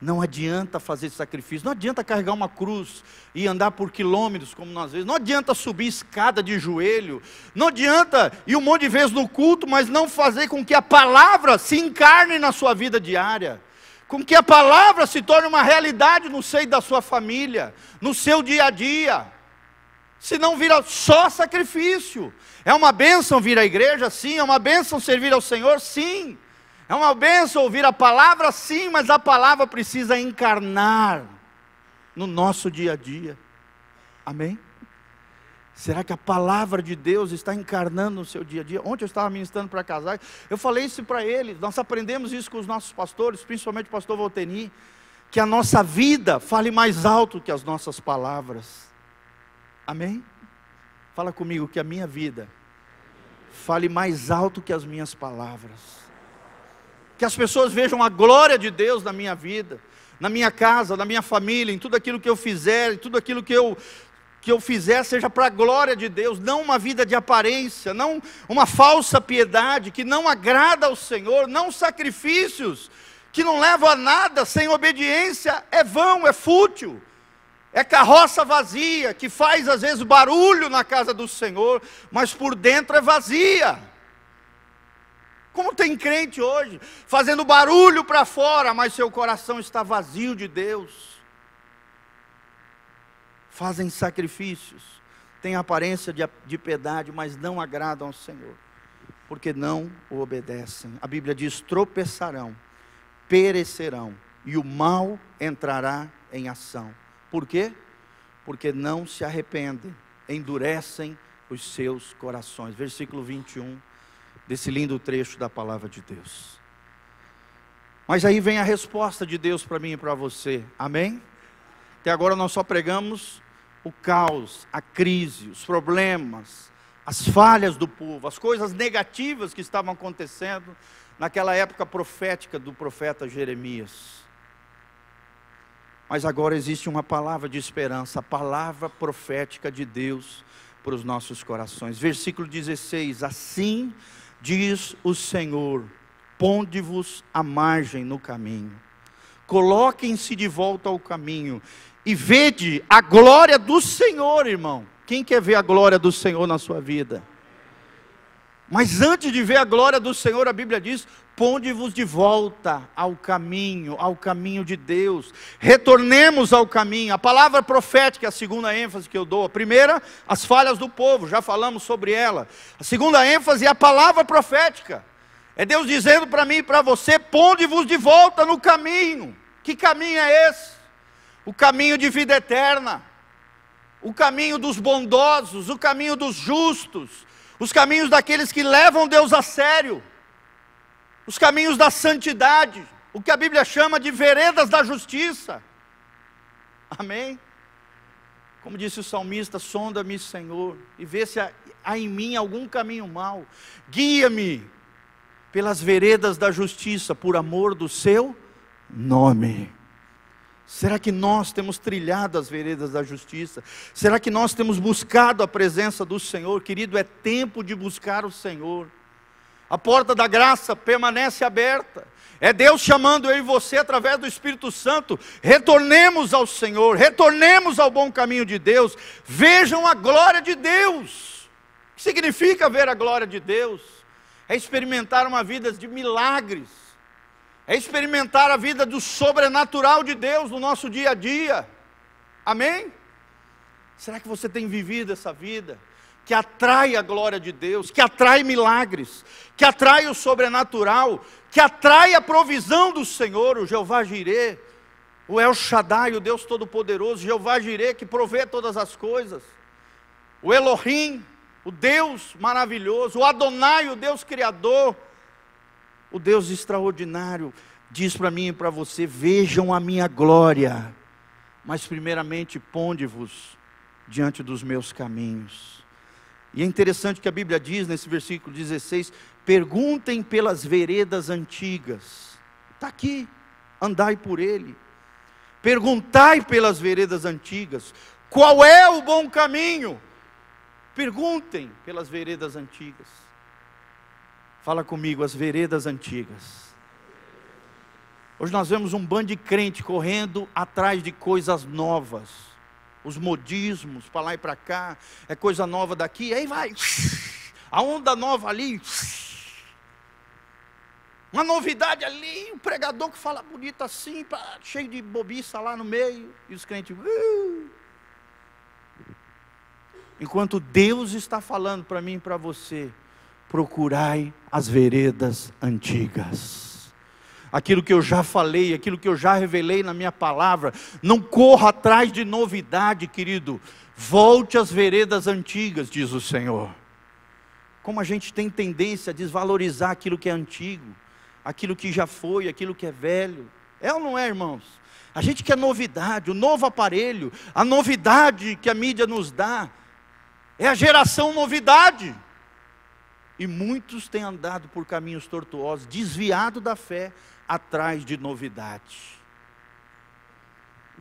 Não adianta fazer sacrifício, não adianta carregar uma cruz e andar por quilômetros, como nós vezes, não adianta subir escada de joelho, não adianta ir um monte de vezes no culto, mas não fazer com que a palavra se encarne na sua vida diária, com que a palavra se torne uma realidade no seio da sua família, no seu dia a dia senão vira só sacrifício. É uma bênção vir à igreja? Sim. É uma bênção servir ao Senhor? Sim. É uma bênção ouvir a palavra? Sim, mas a palavra precisa encarnar no nosso dia a dia. Amém? Será que a palavra de Deus está encarnando no seu dia a dia? Ontem eu estava ministrando para casais, eu falei isso para eles, nós aprendemos isso com os nossos pastores, principalmente o pastor Volteni, que a nossa vida fale mais alto que as nossas palavras. Amém? Fala comigo que a minha vida fale mais alto que as minhas palavras. Que as pessoas vejam a glória de Deus na minha vida, na minha casa, na minha família, em tudo aquilo que eu fizer, em tudo aquilo que eu que eu fizer seja para a glória de Deus, não uma vida de aparência, não uma falsa piedade que não agrada ao Senhor, não sacrifícios que não levam a nada, sem obediência é vão, é fútil. É carroça vazia, que faz às vezes barulho na casa do Senhor, mas por dentro é vazia. Como tem crente hoje, fazendo barulho para fora, mas seu coração está vazio de Deus. Fazem sacrifícios, têm aparência de, de piedade, mas não agradam ao Senhor, porque não o obedecem. A Bíblia diz: tropeçarão, perecerão, e o mal entrará em ação. Por quê? Porque não se arrependem, endurecem os seus corações. Versículo 21 desse lindo trecho da palavra de Deus. Mas aí vem a resposta de Deus para mim e para você. Amém? Até agora nós só pregamos o caos, a crise, os problemas, as falhas do povo, as coisas negativas que estavam acontecendo naquela época profética do profeta Jeremias. Mas agora existe uma palavra de esperança, a palavra profética de Deus para os nossos corações. Versículo 16: Assim diz o Senhor: ponde-vos à margem no caminho, coloquem-se de volta ao caminho e vede a glória do Senhor, irmão. Quem quer ver a glória do Senhor na sua vida? Mas antes de ver a glória do Senhor, a Bíblia diz: ponde-vos de volta ao caminho, ao caminho de Deus. Retornemos ao caminho. A palavra profética é a segunda ênfase que eu dou. A primeira, as falhas do povo, já falamos sobre ela. A segunda ênfase é a palavra profética. É Deus dizendo para mim e para você: ponde-vos de volta no caminho. Que caminho é esse? O caminho de vida eterna, o caminho dos bondosos, o caminho dos justos, os caminhos daqueles que levam Deus a sério, os caminhos da santidade, o que a Bíblia chama de veredas da justiça. Amém? Como disse o salmista, sonda-me, Senhor, e vê se há, há em mim algum caminho mau. Guia-me pelas veredas da justiça, por amor do seu nome. Será que nós temos trilhado as veredas da justiça? Será que nós temos buscado a presença do Senhor? Querido, é tempo de buscar o Senhor. A porta da graça permanece aberta. É Deus chamando eu e você através do Espírito Santo. Retornemos ao Senhor, retornemos ao bom caminho de Deus. Vejam a glória de Deus. O que significa ver a glória de Deus? É experimentar uma vida de milagres é experimentar a vida do sobrenatural de Deus no nosso dia a dia. Amém? Será que você tem vivido essa vida? Que atrai a glória de Deus, que atrai milagres, que atrai o sobrenatural, que atrai a provisão do Senhor, o Jeová Jirê, o El Shaddai, o Deus Todo-Poderoso, Jeová Jirê, que provê todas as coisas, o Elohim, o Deus maravilhoso, o Adonai, o Deus Criador, o Deus extraordinário diz para mim e para você: vejam a minha glória, mas primeiramente ponde-vos diante dos meus caminhos. E é interessante que a Bíblia diz nesse versículo 16: perguntem pelas veredas antigas, está aqui, andai por ele, perguntai pelas veredas antigas, qual é o bom caminho? Perguntem pelas veredas antigas. Fala comigo, as veredas antigas. Hoje nós vemos um bando de crente correndo atrás de coisas novas. Os modismos, para lá e para cá, é coisa nova daqui, aí vai. A onda nova ali. Uma novidade ali, um pregador que fala bonito assim, cheio de bobiça lá no meio, e os crentes. Uh. Enquanto Deus está falando para mim e para você, procurai as veredas antigas. Aquilo que eu já falei, aquilo que eu já revelei na minha palavra, não corra atrás de novidade, querido. Volte às veredas antigas, diz o Senhor. Como a gente tem tendência a desvalorizar aquilo que é antigo, aquilo que já foi, aquilo que é velho. É ou não é, irmãos? A gente quer novidade, o novo aparelho, a novidade que a mídia nos dá. É a geração novidade. E muitos têm andado por caminhos tortuosos, desviado da fé, atrás de novidade.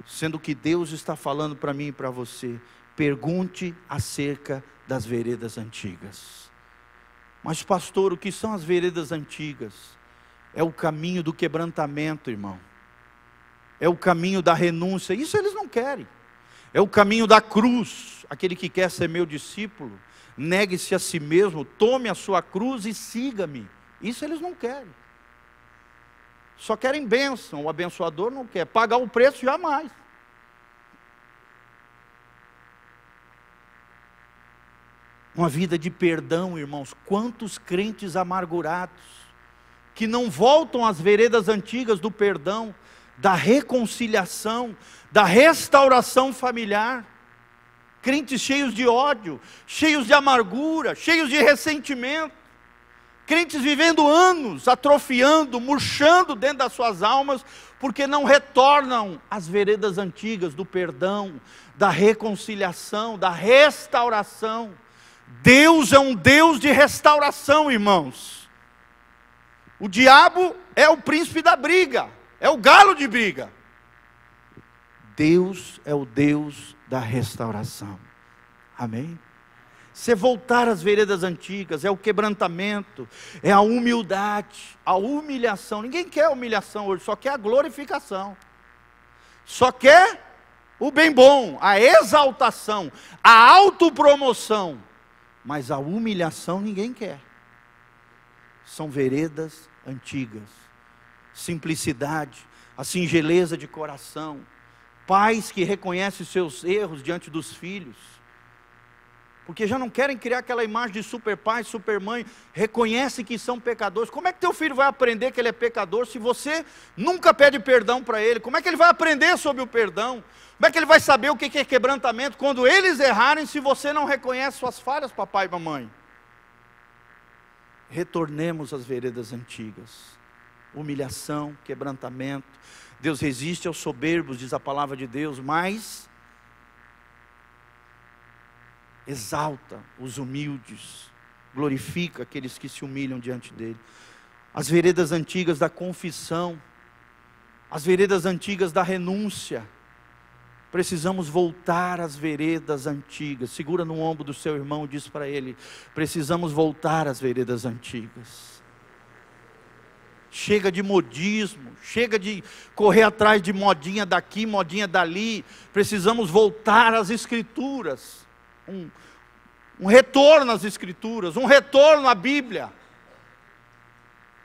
Sendo que Deus está falando para mim e para você, pergunte acerca das veredas antigas. Mas, pastor, o que são as veredas antigas? É o caminho do quebrantamento, irmão. É o caminho da renúncia. Isso eles não querem. É o caminho da cruz. Aquele que quer ser meu discípulo, negue-se a si mesmo, tome a sua cruz e siga-me. Isso eles não querem. Só querem bênção, o abençoador não quer. Pagar o preço jamais. Uma vida de perdão, irmãos. Quantos crentes amargurados, que não voltam às veredas antigas do perdão, da reconciliação, da restauração familiar crentes cheios de ódio, cheios de amargura, cheios de ressentimento, crentes vivendo anos, atrofiando, murchando dentro das suas almas, porque não retornam às veredas antigas do perdão, da reconciliação, da restauração. Deus é um Deus de restauração, irmãos. O diabo é o príncipe da briga, é o galo de briga. Deus é o Deus da restauração. Amém? Você voltar às veredas antigas, é o quebrantamento, é a humildade, a humilhação. Ninguém quer humilhação hoje, só quer a glorificação. Só quer o bem bom, a exaltação, a autopromoção. Mas a humilhação ninguém quer. São veredas antigas. Simplicidade, a singeleza de coração. Pais que reconhecem seus erros diante dos filhos porque já não querem criar aquela imagem de super pai, super mãe, reconhece que são pecadores. Como é que teu filho vai aprender que ele é pecador se você nunca pede perdão para ele? Como é que ele vai aprender sobre o perdão? Como é que ele vai saber o que é quebrantamento quando eles errarem se você não reconhece suas falhas, papai e mamãe? Retornemos às veredas antigas. Humilhação, quebrantamento. Deus resiste aos soberbos, diz a palavra de Deus, mas exalta os humildes, glorifica aqueles que se humilham diante dele. As veredas antigas da confissão, as veredas antigas da renúncia. Precisamos voltar às veredas antigas. Segura no ombro do seu irmão e diz para ele: precisamos voltar às veredas antigas. Chega de modismo, chega de correr atrás de modinha daqui, modinha dali. Precisamos voltar às escrituras um, um retorno às Escrituras, um retorno à Bíblia,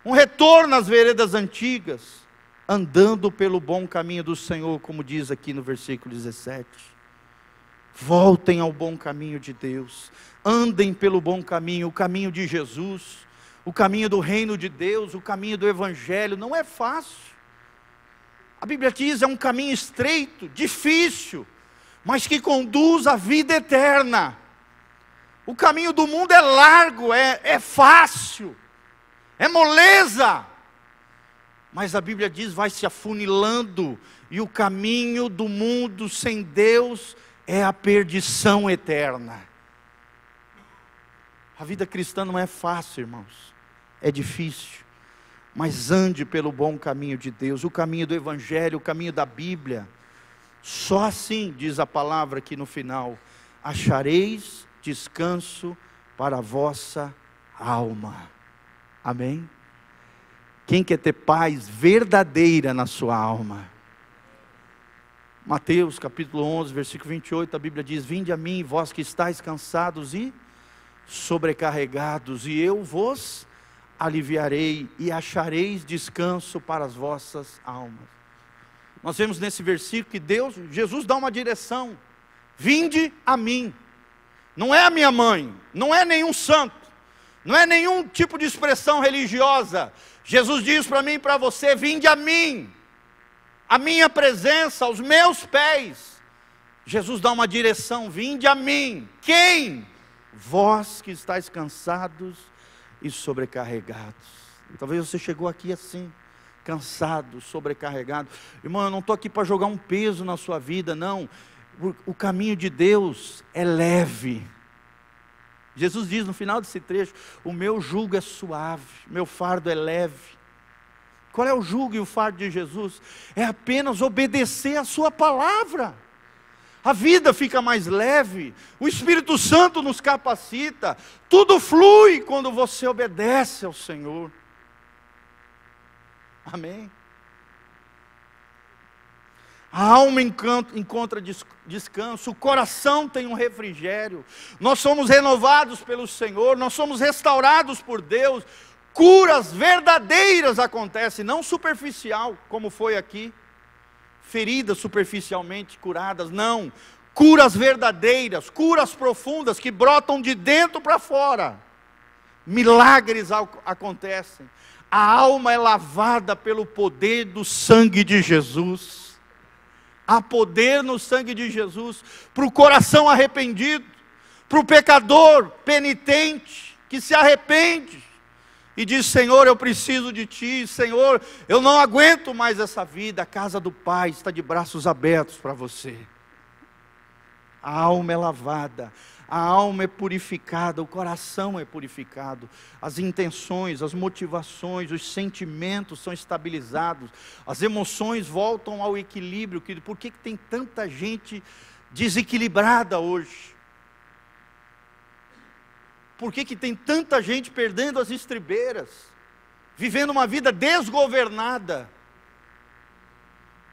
um retorno às veredas antigas, andando pelo bom caminho do Senhor, como diz aqui no versículo 17. Voltem ao bom caminho de Deus, andem pelo bom caminho, o caminho de Jesus, o caminho do reino de Deus, o caminho do Evangelho, não é fácil. A Bíblia diz é um caminho estreito, difícil, mas que conduz à vida eterna. O caminho do mundo é largo, é, é fácil, é moleza. Mas a Bíblia diz: vai se afunilando, e o caminho do mundo sem Deus é a perdição eterna. A vida cristã não é fácil, irmãos, é difícil, mas ande pelo bom caminho de Deus, o caminho do Evangelho, o caminho da Bíblia. Só assim, diz a palavra aqui no final, achareis descanso para a vossa alma. Amém? Quem quer ter paz verdadeira na sua alma? Mateus capítulo 11, versículo 28, a Bíblia diz: Vinde a mim, vós que estáis cansados e sobrecarregados, e eu vos aliviarei e achareis descanso para as vossas almas. Nós vemos nesse versículo que Deus, Jesus dá uma direção: vinde a mim. Não é a minha mãe, não é nenhum santo, não é nenhum tipo de expressão religiosa. Jesus diz para mim e para você: vinde a mim, a minha presença, aos meus pés. Jesus dá uma direção: vinde a mim. Quem? Vós que estáis cansados e sobrecarregados. Talvez você chegou aqui assim cansado, sobrecarregado. Irmão, eu não estou aqui para jogar um peso na sua vida, não. O, caminho de Deus é leve. Jesus diz no final desse trecho: O meu jugo é suave, meu fardo é leve. Qual é o jugo e o fardo de Jesus? É apenas obedecer a Sua palavra. A vida fica mais leve, o Espírito Santo nos capacita, tudo flui quando você obedece ao Senhor. Amém? A alma encontra descanso, o coração tem um refrigério, nós somos renovados pelo Senhor, nós somos restaurados por Deus, curas verdadeiras acontecem, não superficial, como foi aqui, feridas superficialmente curadas, não, curas verdadeiras, curas profundas que brotam de dentro para fora, milagres acontecem, a alma é lavada pelo poder do sangue de Jesus. Há poder no sangue de Jesus para o coração arrependido, para o pecador penitente que se arrepende e diz: Senhor, eu preciso de Ti, Senhor, eu não aguento mais essa vida. A casa do Pai está de braços abertos para você. A alma é lavada, a alma é purificada, o coração é purificado, as intenções, as motivações, os sentimentos são estabilizados, as emoções voltam ao equilíbrio. Por que, que tem tanta gente desequilibrada hoje? Por que, que tem tanta gente perdendo as estribeiras, vivendo uma vida desgovernada?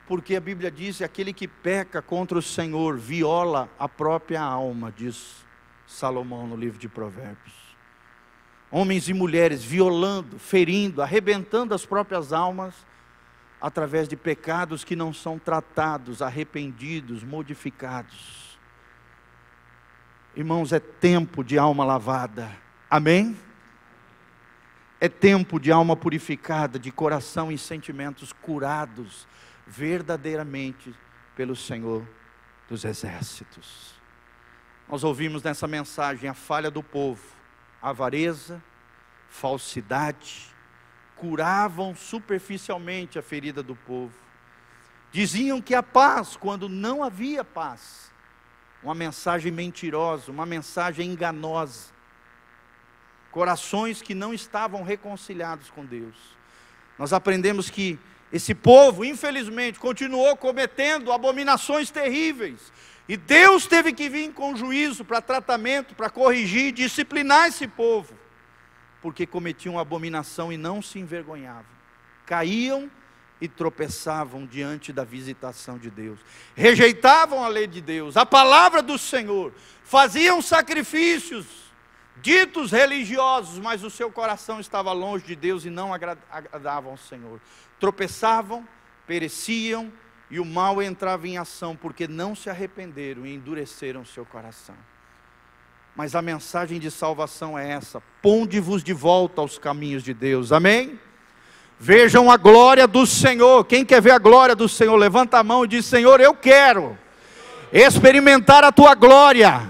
Porque a Bíblia diz: que aquele que peca contra o Senhor viola a própria alma, diz Salomão no livro de Provérbios. Homens e mulheres violando, ferindo, arrebentando as próprias almas através de pecados que não são tratados, arrependidos, modificados. Irmãos, é tempo de alma lavada, amém? É tempo de alma purificada, de coração e sentimentos curados verdadeiramente pelo Senhor dos Exércitos. Nós ouvimos nessa mensagem a falha do povo, avareza, falsidade, curavam superficialmente a ferida do povo. Diziam que há paz quando não havia paz. Uma mensagem mentirosa, uma mensagem enganosa. Corações que não estavam reconciliados com Deus. Nós aprendemos que esse povo, infelizmente, continuou cometendo abominações terríveis. E Deus teve que vir com juízo para tratamento, para corrigir, disciplinar esse povo porque cometiam abominação e não se envergonhavam. Caíam e tropeçavam diante da visitação de Deus. Rejeitavam a lei de Deus, a palavra do Senhor. Faziam sacrifícios ditos religiosos, mas o seu coração estava longe de Deus e não agradavam ao Senhor. Tropeçavam, pereciam e o mal entrava em ação porque não se arrependeram e endureceram seu coração. Mas a mensagem de salvação é essa: ponde-vos de volta aos caminhos de Deus, amém? Vejam a glória do Senhor. Quem quer ver a glória do Senhor, levanta a mão e diz: Senhor, eu quero experimentar a tua glória,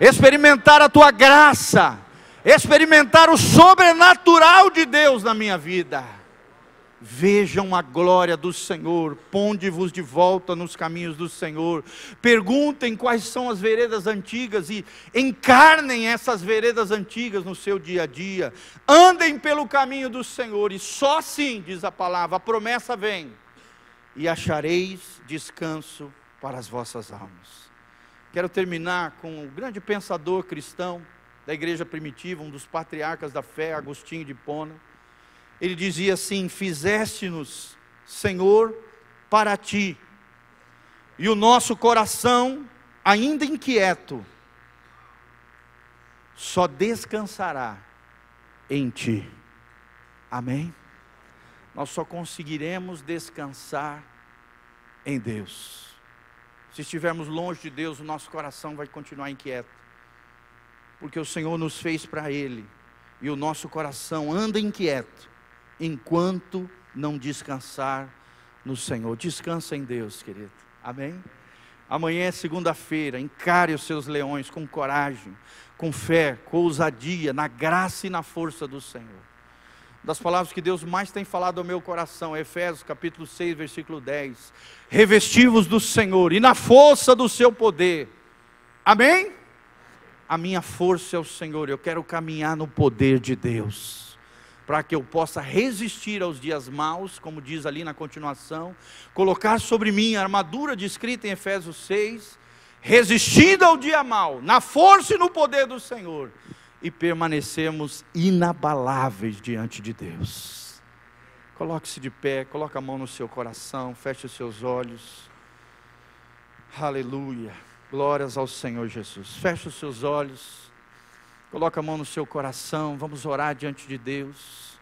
experimentar a tua graça, experimentar o sobrenatural de Deus na minha vida. Vejam a glória do Senhor, ponde-vos de volta nos caminhos do Senhor. Perguntem quais são as veredas antigas e encarnem essas veredas antigas no seu dia a dia. Andem pelo caminho do Senhor e só assim, diz a palavra, a promessa vem, e achareis descanso para as vossas almas. Quero terminar com um grande pensador cristão da igreja primitiva, um dos patriarcas da fé, Agostinho de Pona ele dizia assim: Fizeste-nos, Senhor, para ti, e o nosso coração, ainda inquieto, só descansará em ti. Amém? Nós só conseguiremos descansar em Deus. Se estivermos longe de Deus, o nosso coração vai continuar inquieto, porque o Senhor nos fez para Ele, e o nosso coração anda inquieto enquanto não descansar no Senhor. Descansa em Deus, querido. Amém? Amanhã é segunda-feira, encare os seus leões com coragem, com fé, com ousadia, na graça e na força do Senhor. Das palavras que Deus mais tem falado ao meu coração, Efésios capítulo 6, versículo 10. Revestivos do Senhor e na força do seu poder. Amém? A minha força é o Senhor, eu quero caminhar no poder de Deus para que eu possa resistir aos dias maus, como diz ali na continuação, colocar sobre mim a armadura descrita em Efésios 6, resistindo ao dia mau, na força e no poder do Senhor, e permanecemos inabaláveis diante de Deus. Coloque-se de pé, coloque a mão no seu coração, feche os seus olhos. Aleluia. Glórias ao Senhor Jesus. Feche os seus olhos. Coloca a mão no seu coração, vamos orar diante de Deus.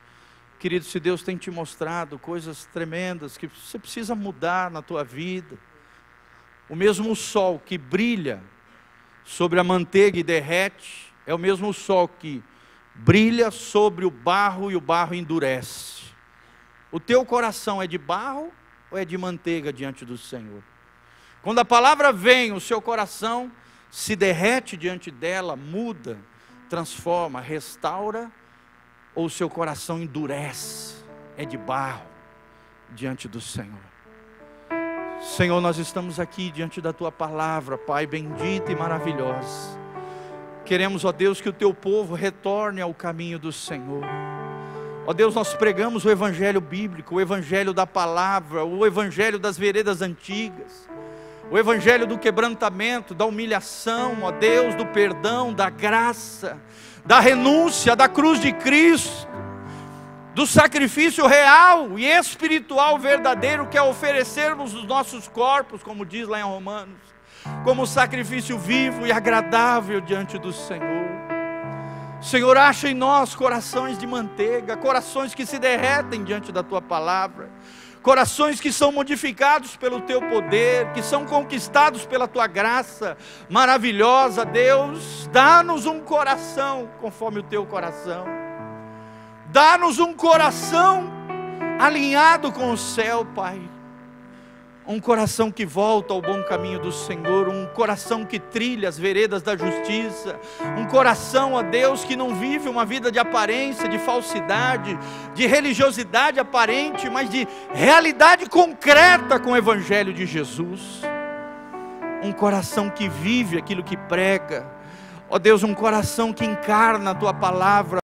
Querido, se Deus tem te mostrado coisas tremendas que você precisa mudar na tua vida, o mesmo sol que brilha sobre a manteiga e derrete, é o mesmo sol que brilha sobre o barro e o barro endurece. O teu coração é de barro ou é de manteiga diante do Senhor? Quando a palavra vem, o seu coração se derrete diante dela, muda transforma, restaura, ou seu coração endurece, é de barro diante do Senhor. Senhor, nós estamos aqui diante da tua palavra, Pai bendita e maravilhosa. Queremos, ó Deus, que o teu povo retorne ao caminho do Senhor. Ó Deus, nós pregamos o evangelho bíblico, o evangelho da palavra, o evangelho das veredas antigas o evangelho do quebrantamento, da humilhação, ó Deus, do perdão, da graça, da renúncia, da cruz de Cristo, do sacrifício real e espiritual verdadeiro que é oferecermos os nossos corpos, como diz lá em Romanos, como sacrifício vivo e agradável diante do Senhor. Senhor, acha em nós corações de manteiga, corações que se derretem diante da tua palavra corações que são modificados pelo teu poder, que são conquistados pela tua graça maravilhosa, Deus, dá-nos um coração conforme o teu coração, dá-nos um coração alinhado com o céu, Pai um coração que volta ao bom caminho do Senhor, um coração que trilha as veredas da justiça, um coração, a Deus, que não vive uma vida de aparência, de falsidade, de religiosidade aparente, mas de realidade concreta com o Evangelho de Jesus. Um coração que vive aquilo que prega, ó Deus, um coração que encarna a tua palavra